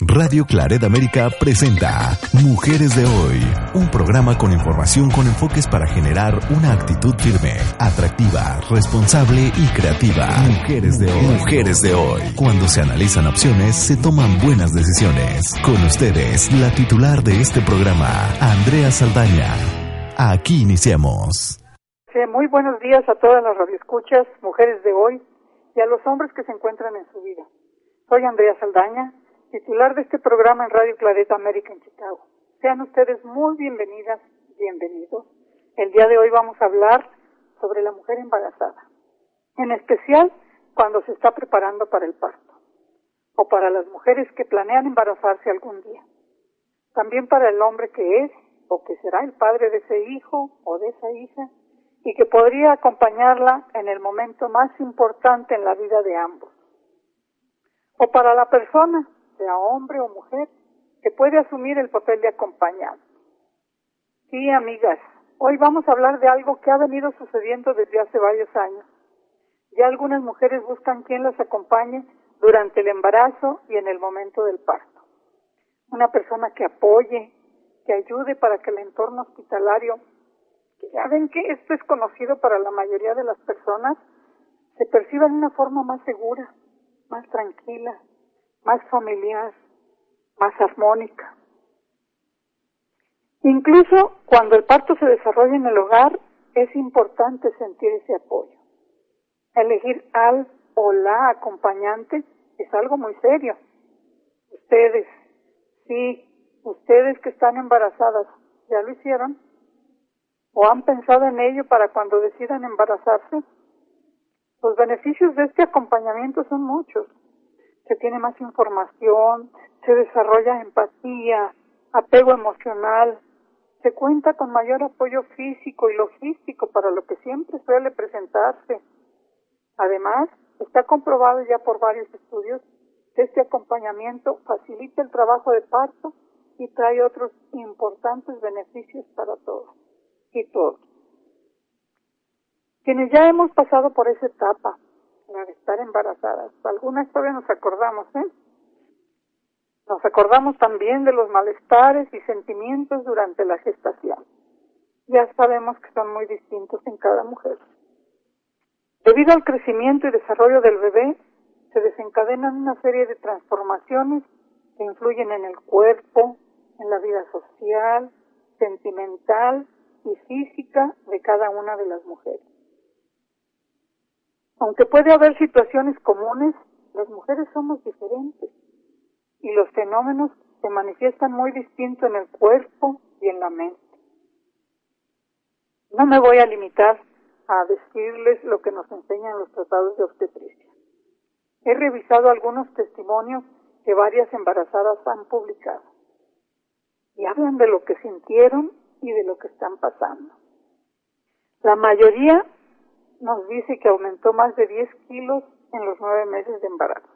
Radio Claret América presenta Mujeres de Hoy, un programa con información con enfoques para generar una actitud firme, atractiva, responsable y creativa. Mujeres de Hoy. Mujeres de Hoy. Cuando se analizan opciones, se toman buenas decisiones. Con ustedes, la titular de este programa, Andrea Saldaña. Aquí iniciamos. Sí, muy buenos días a todas las radioescuchas, mujeres de hoy y a los hombres que se encuentran en su vida. Soy Andrea Saldaña titular de este programa en Radio Clareta América en Chicago. Sean ustedes muy bienvenidas, bienvenidos. El día de hoy vamos a hablar sobre la mujer embarazada, en especial cuando se está preparando para el parto, o para las mujeres que planean embarazarse algún día. También para el hombre que es o que será el padre de ese hijo o de esa hija y que podría acompañarla en el momento más importante en la vida de ambos. O para la persona sea hombre o mujer, que puede asumir el papel de acompañante. Sí, amigas, hoy vamos a hablar de algo que ha venido sucediendo desde hace varios años. Ya algunas mujeres buscan quien las acompañe durante el embarazo y en el momento del parto. Una persona que apoye, que ayude para que el entorno hospitalario, que ya ven que esto es conocido para la mayoría de las personas, se perciba de una forma más segura, más tranquila, más familiar, más armónica. Incluso cuando el parto se desarrolla en el hogar, es importante sentir ese apoyo. Elegir al o la acompañante es algo muy serio. Ustedes, sí, ustedes que están embarazadas, ¿ya lo hicieron? ¿O han pensado en ello para cuando decidan embarazarse? Los beneficios de este acompañamiento son muchos se tiene más información, se desarrolla empatía, apego emocional, se cuenta con mayor apoyo físico y logístico para lo que siempre suele presentarse. Además, está comprobado ya por varios estudios que este acompañamiento facilita el trabajo de parto y trae otros importantes beneficios para todos y todos. Quienes ya hemos pasado por esa etapa, de estar embarazadas. Algunas todavía nos acordamos, ¿eh? Nos acordamos también de los malestares y sentimientos durante la gestación. Ya sabemos que son muy distintos en cada mujer. Debido al crecimiento y desarrollo del bebé, se desencadenan una serie de transformaciones que influyen en el cuerpo, en la vida social, sentimental y física de cada una de las mujeres. Aunque puede haber situaciones comunes, las mujeres somos diferentes y los fenómenos se manifiestan muy distinto en el cuerpo y en la mente. No me voy a limitar a decirles lo que nos enseñan los tratados de obstetricia. He revisado algunos testimonios que varias embarazadas han publicado y hablan de lo que sintieron y de lo que están pasando. La mayoría nos dice que aumentó más de 10 kilos en los nueve meses de embarazo.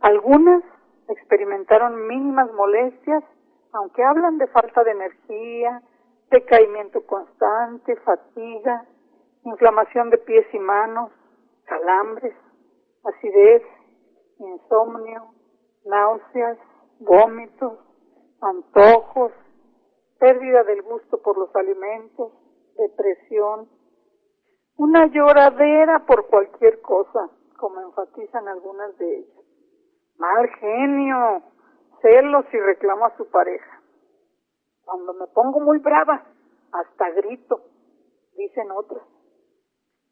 Algunas experimentaron mínimas molestias, aunque hablan de falta de energía, decaimiento constante, fatiga, inflamación de pies y manos, calambres, acidez, insomnio, náuseas, vómitos, antojos, pérdida del gusto por los alimentos, depresión, una lloradera por cualquier cosa, como enfatizan algunas de ellas. Mal genio, celos y reclamo a su pareja. Cuando me pongo muy brava, hasta grito, dicen otras.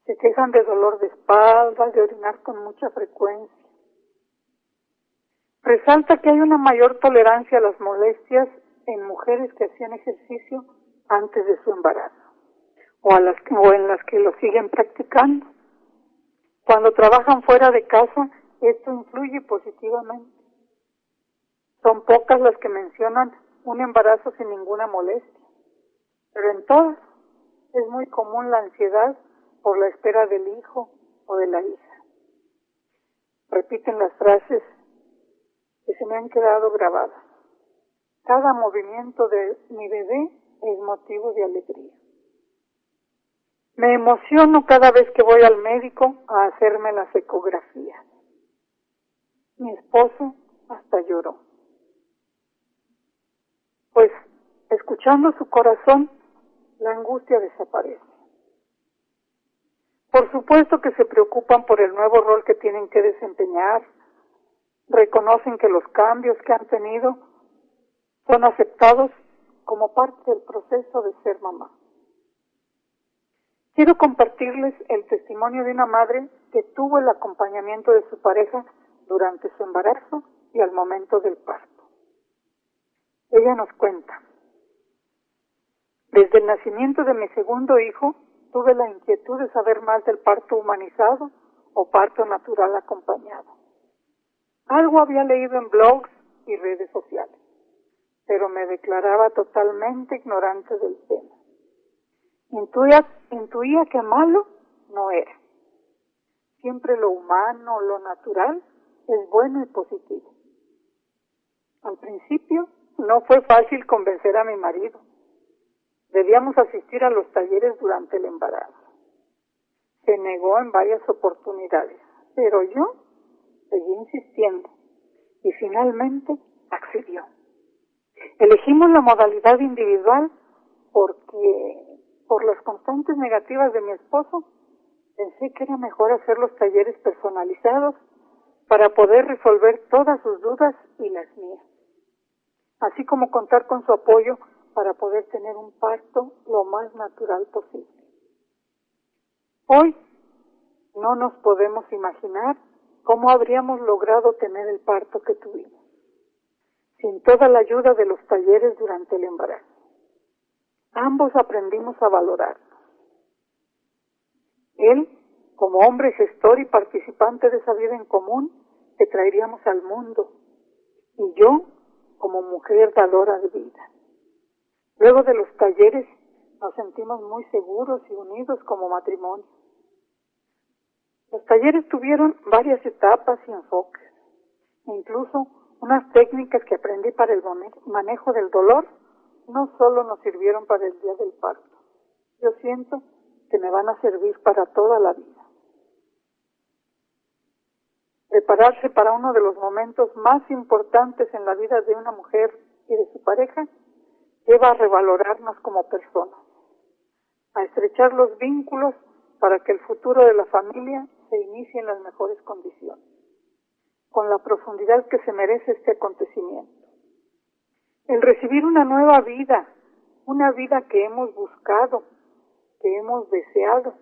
Se quejan de dolor de espalda, de orinar con mucha frecuencia. Resalta que hay una mayor tolerancia a las molestias en mujeres que hacían ejercicio antes de su embarazo o, a las, o en las que lo siguen practicando. Cuando trabajan fuera de casa, esto influye positivamente. Son pocas las que mencionan un embarazo sin ninguna molestia, pero en todas es muy común la ansiedad por la espera del hijo o de la hija. Repiten las frases que se me han quedado grabadas. Cada movimiento de mi bebé es motivo de alegría. Me emociono cada vez que voy al médico a hacerme las ecografías. Mi esposo hasta lloró. Pues, escuchando su corazón, la angustia desaparece. Por supuesto que se preocupan por el nuevo rol que tienen que desempeñar, reconocen que los cambios que han tenido son aceptados como parte del proceso de ser mamá. Quiero compartirles el testimonio de una madre que tuvo el acompañamiento de su pareja durante su embarazo y al momento del parto. Ella nos cuenta, desde el nacimiento de mi segundo hijo tuve la inquietud de saber más del parto humanizado o parto natural acompañado. Algo había leído en blogs y redes sociales, pero me declaraba totalmente ignorante del tema. Intuía, intuía que malo no era. Siempre lo humano, lo natural, es bueno y positivo. Al principio no fue fácil convencer a mi marido. Debíamos asistir a los talleres durante el embarazo. Se negó en varias oportunidades, pero yo seguí insistiendo y finalmente accedió. Elegimos la modalidad individual porque por las constantes negativas de mi esposo pensé que era mejor hacer los talleres personalizados para poder resolver todas sus dudas y las mías, así como contar con su apoyo para poder tener un parto lo más natural posible. Hoy no nos podemos imaginar cómo habríamos logrado tener el parto que tuvimos, sin toda la ayuda de los talleres durante el embarazo. Ambos aprendimos a valorarnos. Él, como hombre gestor y participante de esa vida en común que traeríamos al mundo, y yo, como mujer dadora de vida. Luego de los talleres nos sentimos muy seguros y unidos como matrimonio. Los talleres tuvieron varias etapas y enfoques, incluso unas técnicas que aprendí para el manejo del dolor no solo nos sirvieron para el día del parto, yo siento que me van a servir para toda la vida. Prepararse para uno de los momentos más importantes en la vida de una mujer y de su pareja lleva a revalorarnos como personas, a estrechar los vínculos para que el futuro de la familia se inicie en las mejores condiciones, con la profundidad que se merece este acontecimiento. El recibir una nueva vida, una vida que hemos buscado, que hemos deseado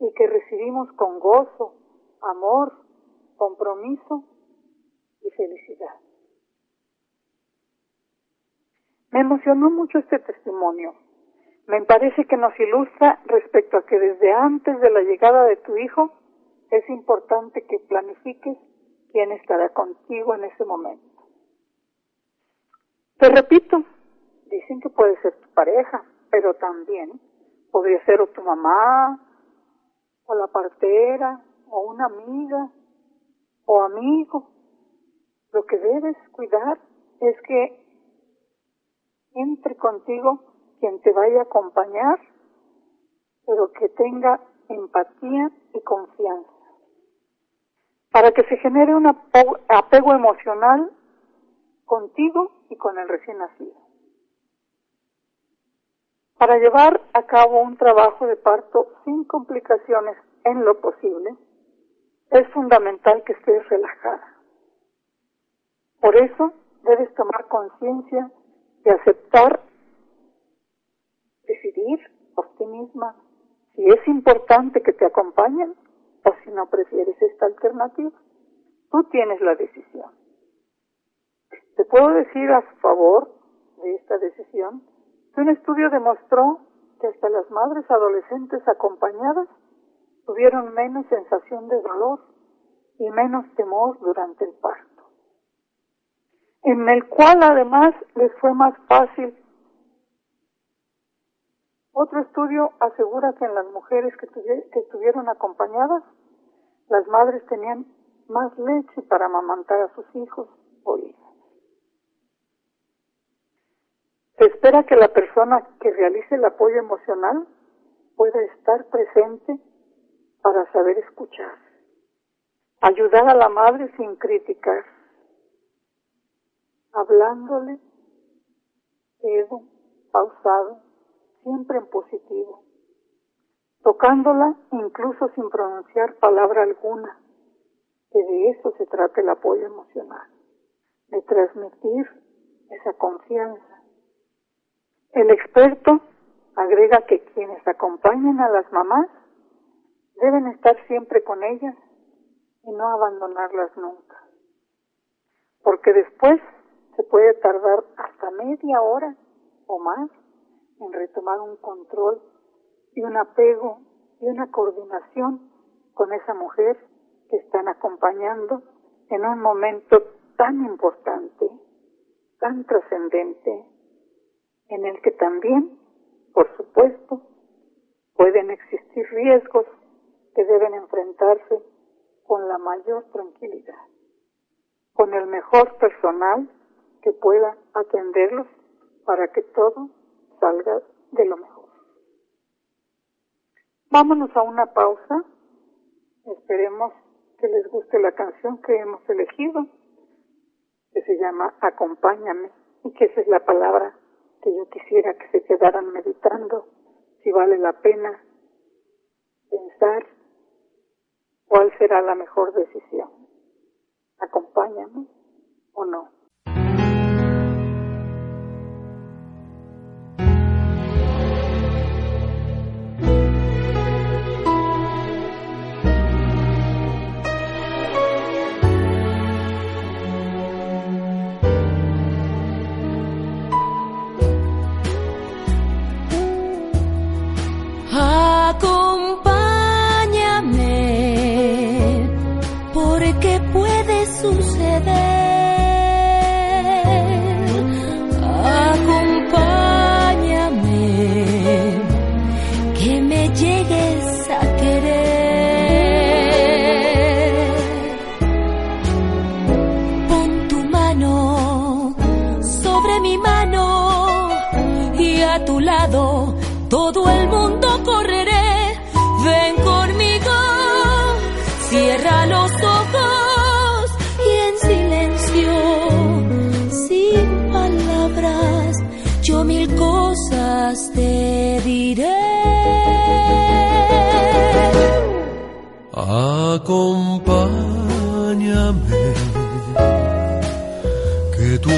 y que recibimos con gozo, amor, compromiso y felicidad. Me emocionó mucho este testimonio. Me parece que nos ilustra respecto a que desde antes de la llegada de tu hijo es importante que planifiques quién estará contigo en ese momento. Te repito, dicen que puede ser tu pareja, pero también podría ser o tu mamá, o la partera, o una amiga, o amigo. Lo que debes cuidar es que entre contigo quien te vaya a acompañar, pero que tenga empatía y confianza. Para que se genere un apego emocional contigo y con el recién nacido. Para llevar a cabo un trabajo de parto sin complicaciones en lo posible, es fundamental que estés relajada. Por eso debes tomar conciencia de aceptar, decidir por ti misma si es importante que te acompañen o si no prefieres esta alternativa. Tú tienes la decisión. Te puedo decir a favor de esta decisión que un estudio demostró que hasta las madres adolescentes acompañadas tuvieron menos sensación de dolor y menos temor durante el parto. en el cual además les fue más fácil. Otro estudio asegura que en las mujeres que, que estuvieron acompañadas, las madres tenían más leche para amamantar a sus hijos o hijas. Se espera que la persona que realice el apoyo emocional pueda estar presente para saber escuchar, ayudar a la madre sin criticar, hablándole, pedo, pausado, siempre en positivo, tocándola incluso sin pronunciar palabra alguna, que de eso se trata el apoyo emocional, de transmitir esa confianza. El experto agrega que quienes acompañan a las mamás deben estar siempre con ellas y no abandonarlas nunca, porque después se puede tardar hasta media hora o más en retomar un control y un apego y una coordinación con esa mujer que están acompañando en un momento tan importante, tan trascendente, en el que también, por supuesto, pueden existir riesgos que deben enfrentarse con la mayor tranquilidad, con el mejor personal que pueda atenderlos para que todo salga de lo mejor. Vámonos a una pausa. Esperemos que les guste la canción que hemos elegido, que se llama Acompáñame, y que esa es la palabra que yo quisiera que se quedaran meditando, si vale la pena pensar cuál será la mejor decisión. Acompáñame o no.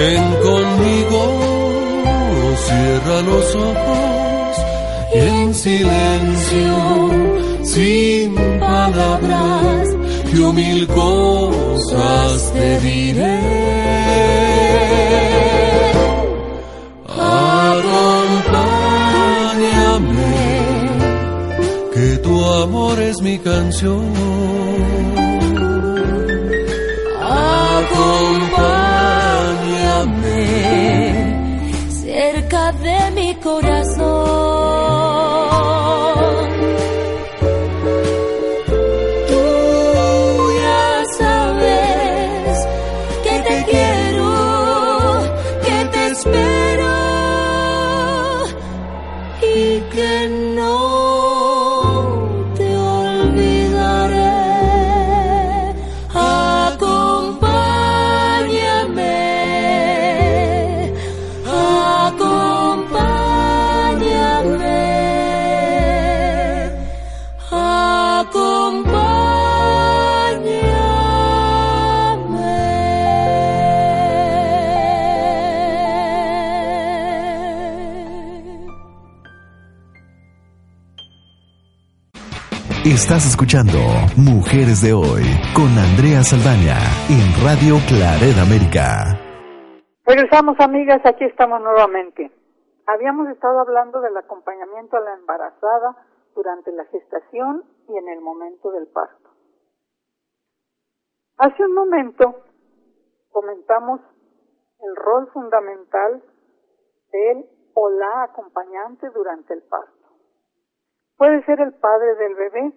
Ven conmigo, cierra los ojos y en silencio, sin palabras, yo mil cosas te diré. Acompáñame, que tu amor es mi canción. Acompáñame, Estás escuchando Mujeres de Hoy con Andrea Saldaña en Radio Claret América. Regresamos amigas, aquí estamos nuevamente. Habíamos estado hablando del acompañamiento a la embarazada durante la gestación y en el momento del parto. Hace un momento comentamos el rol fundamental del o la acompañante durante el parto. Puede ser el padre del bebé,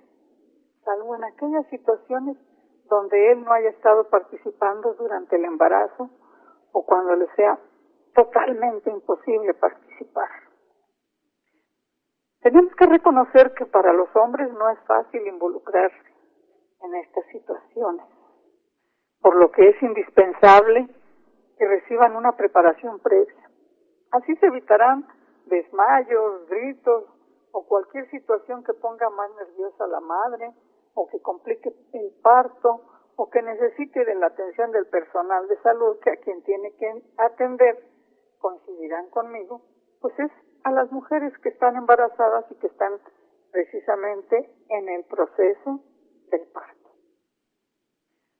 salvo en aquellas situaciones donde él no haya estado participando durante el embarazo o cuando le sea totalmente imposible participar. Tenemos que reconocer que para los hombres no es fácil involucrarse en estas situaciones, por lo que es indispensable que reciban una preparación previa. Así se evitarán desmayos, gritos o cualquier situación que ponga más nerviosa a la madre o que complique el parto o que necesite de la atención del personal de salud que a quien tiene que atender, coincidirán conmigo, pues es a las mujeres que están embarazadas y que están precisamente en el proceso del parto.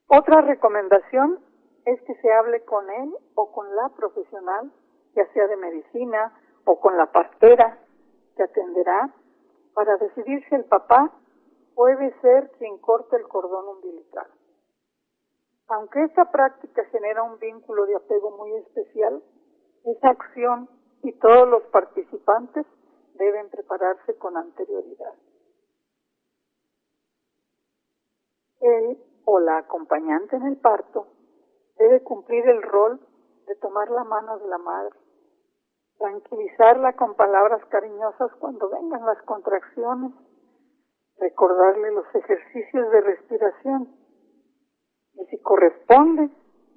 Otra recomendación es que se hable con él o con la profesional, ya sea de medicina o con la partera que atenderá para decidir si el papá puede ser quien corte el cordón umbilical. Aunque esta práctica genera un vínculo de apego muy especial, esa acción y todos los participantes deben prepararse con anterioridad. Él o la acompañante en el parto debe cumplir el rol de tomar la mano de la madre, tranquilizarla con palabras cariñosas cuando vengan las contracciones, recordarle los ejercicios de respiración y si corresponde,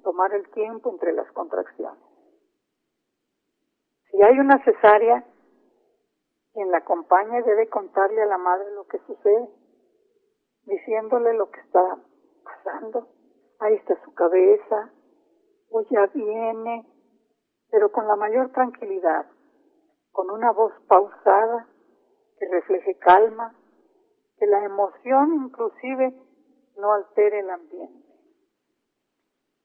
tomar el tiempo entre las contracciones. Si hay una cesárea, quien la acompaña debe contarle a la madre lo que sucede, diciéndole lo que está pasando. Ahí está su cabeza, o ya viene, pero con la mayor tranquilidad, con una voz pausada que refleje calma, que la emoción inclusive no altere el ambiente.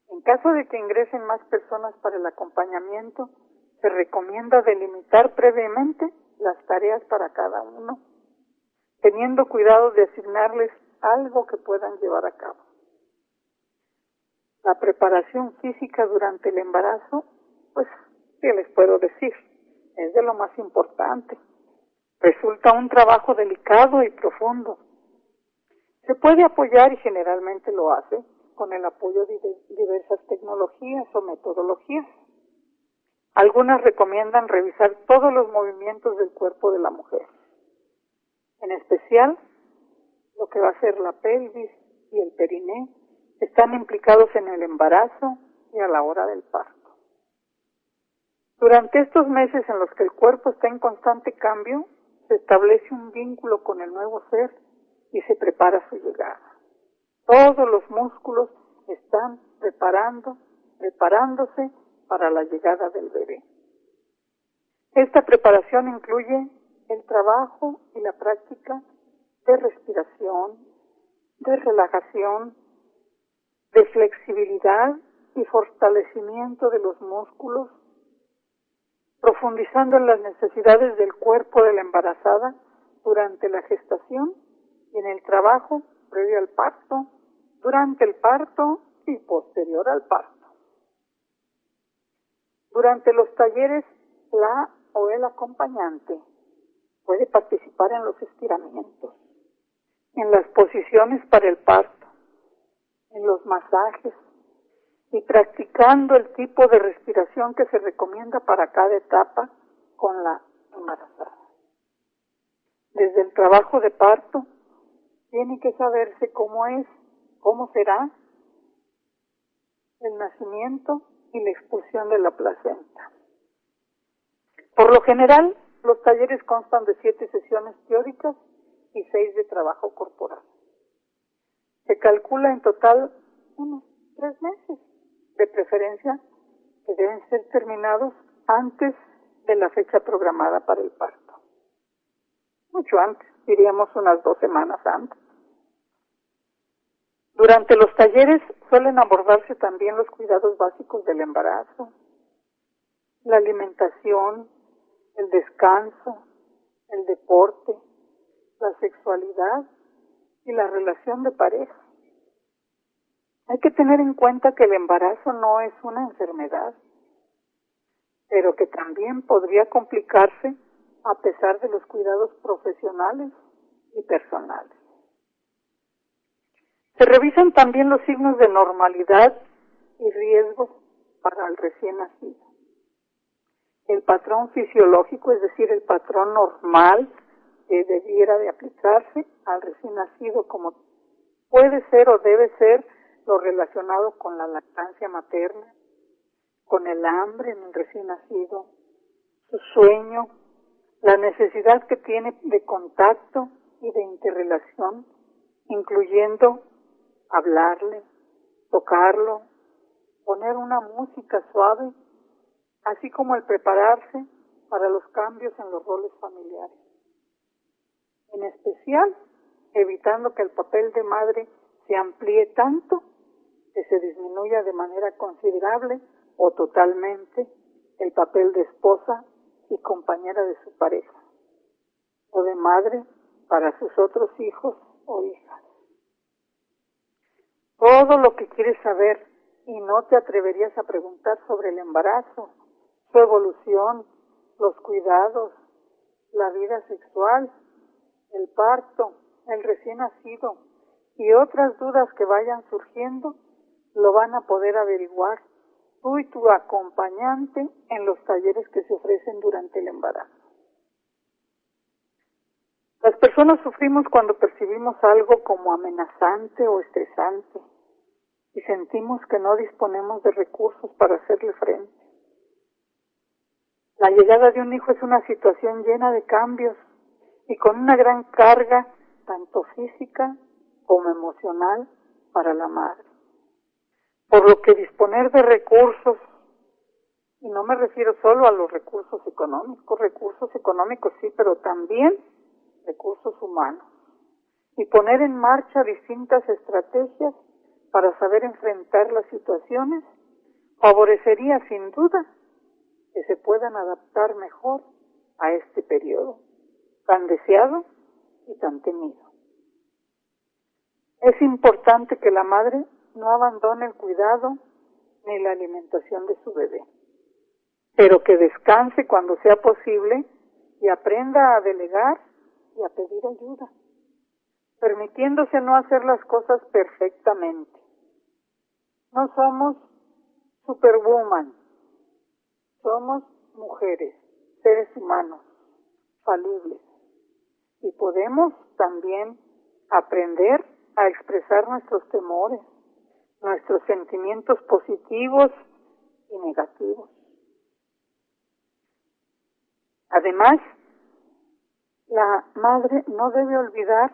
En caso de que ingresen más personas para el acompañamiento, se recomienda delimitar previamente las tareas para cada uno, teniendo cuidado de asignarles algo que puedan llevar a cabo. La preparación física durante el embarazo, pues, ¿qué les puedo decir? Es de lo más importante. Resulta un trabajo delicado y profundo. Se puede apoyar y generalmente lo hace con el apoyo de diversas tecnologías o metodologías. Algunas recomiendan revisar todos los movimientos del cuerpo de la mujer, en especial lo que va a ser la pelvis y el periné, están implicados en el embarazo y a la hora del parto. Durante estos meses en los que el cuerpo está en constante cambio, se establece un vínculo con el nuevo ser y se prepara su llegada. Todos los músculos están preparando, preparándose para la llegada del bebé. Esta preparación incluye el trabajo y la práctica de respiración, de relajación, de flexibilidad y fortalecimiento de los músculos, profundizando en las necesidades del cuerpo de la embarazada durante la gestación y en el trabajo previo al parto, durante el parto y posterior al parto. Durante los talleres, la o el acompañante puede participar en los estiramientos, en las posiciones para el parto, en los masajes y practicando el tipo de respiración que se recomienda para cada etapa con la embarazada. Desde el trabajo de parto tiene que saberse cómo es, cómo será el nacimiento y la expulsión de la placenta. Por lo general, los talleres constan de siete sesiones teóricas y seis de trabajo corporal. Se calcula en total unos tres meses, de preferencia que deben ser terminados antes de la fecha programada para el parto. Mucho antes, diríamos unas dos semanas antes. Durante los talleres suelen abordarse también los cuidados básicos del embarazo, la alimentación, el descanso, el deporte, la sexualidad y la relación de pareja. Hay que tener en cuenta que el embarazo no es una enfermedad, pero que también podría complicarse a pesar de los cuidados profesionales y personales. Se revisan también los signos de normalidad y riesgos para el recién nacido. El patrón fisiológico, es decir, el patrón normal que debiera de aplicarse al recién nacido como puede ser o debe ser lo relacionado con la lactancia materna, con el hambre en el recién nacido, su sueño, la necesidad que tiene de contacto y de interrelación, incluyendo hablarle, tocarlo, poner una música suave, así como el prepararse para los cambios en los roles familiares. En especial, evitando que el papel de madre se amplíe tanto que se disminuya de manera considerable o totalmente el papel de esposa y compañera de su pareja, o de madre para sus otros hijos o hijas. Todo lo que quieres saber y no te atreverías a preguntar sobre el embarazo, su evolución, los cuidados, la vida sexual, el parto, el recién nacido y otras dudas que vayan surgiendo, lo van a poder averiguar tú y tu acompañante en los talleres que se ofrecen durante el embarazo. Las personas sufrimos cuando percibimos algo como amenazante o estresante y sentimos que no disponemos de recursos para hacerle frente. La llegada de un hijo es una situación llena de cambios y con una gran carga tanto física como emocional para la madre. Por lo que disponer de recursos, y no me refiero solo a los recursos económicos, recursos económicos sí, pero también recursos humanos, y poner en marcha distintas estrategias para saber enfrentar las situaciones, favorecería sin duda que se puedan adaptar mejor a este periodo tan deseado y tan temido. Es importante que la madre no abandone el cuidado ni la alimentación de su bebé, pero que descanse cuando sea posible y aprenda a delegar y a pedir ayuda, permitiéndose no hacer las cosas perfectamente. No somos superwoman, somos mujeres, seres humanos, falibles, y podemos también aprender a expresar nuestros temores, nuestros sentimientos positivos y negativos. Además, la madre no debe olvidar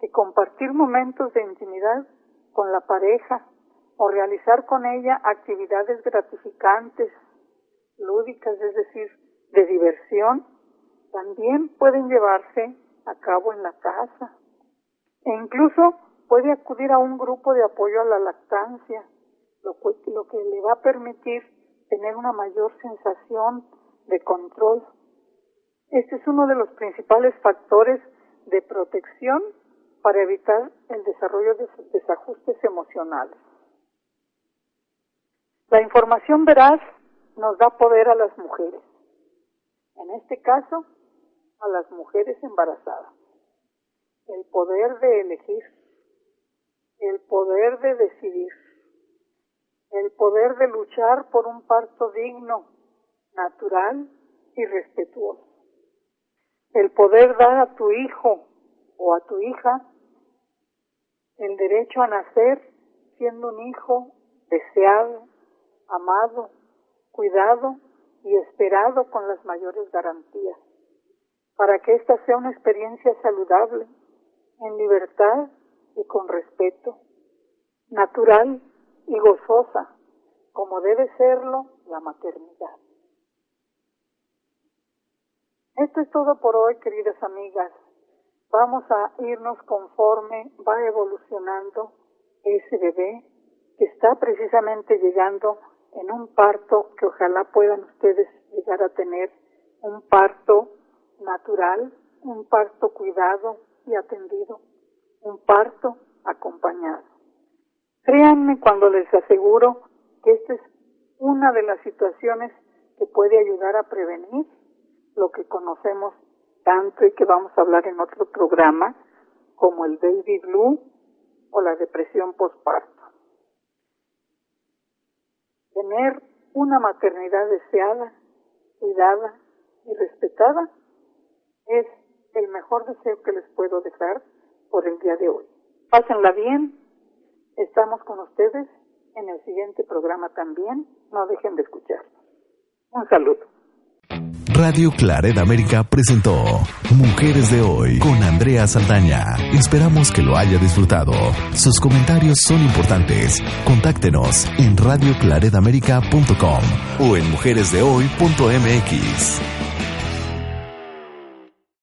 que compartir momentos de intimidad con la pareja o realizar con ella actividades gratificantes, lúdicas, es decir, de diversión, también pueden llevarse a cabo en la casa. E incluso puede acudir a un grupo de apoyo a la lactancia, lo, lo que le va a permitir tener una mayor sensación de control. Este es uno de los principales factores de protección para evitar el desarrollo de desajustes emocionales. La información veraz nos da poder a las mujeres, en este caso a las mujeres embarazadas, el poder de elegir el poder de decidir, el poder de luchar por un parto digno, natural y respetuoso, el poder dar a tu hijo o a tu hija el derecho a nacer siendo un hijo deseado, amado, cuidado y esperado con las mayores garantías, para que esta sea una experiencia saludable, en libertad y con respeto, natural y gozosa, como debe serlo la maternidad. Esto es todo por hoy, queridas amigas. Vamos a irnos conforme va evolucionando ese bebé que está precisamente llegando en un parto que ojalá puedan ustedes llegar a tener, un parto natural, un parto cuidado y atendido, un parto acompañado. Créanme cuando les aseguro que esta es una de las situaciones que puede ayudar a prevenir lo que conocemos tanto y que vamos a hablar en otro programa, como el baby blue o la depresión postparto. Tener una maternidad deseada, cuidada y respetada es el mejor deseo que les puedo dejar por el día de hoy. Pásenla bien, estamos con ustedes en el siguiente programa también, no dejen de escucharnos. Un saludo. Radio Claret América presentó Mujeres de Hoy con Andrea Saldaña. Esperamos que lo haya disfrutado. Sus comentarios son importantes. Contáctenos en radioclaredamerica.com o en mujeresdehoy.mx.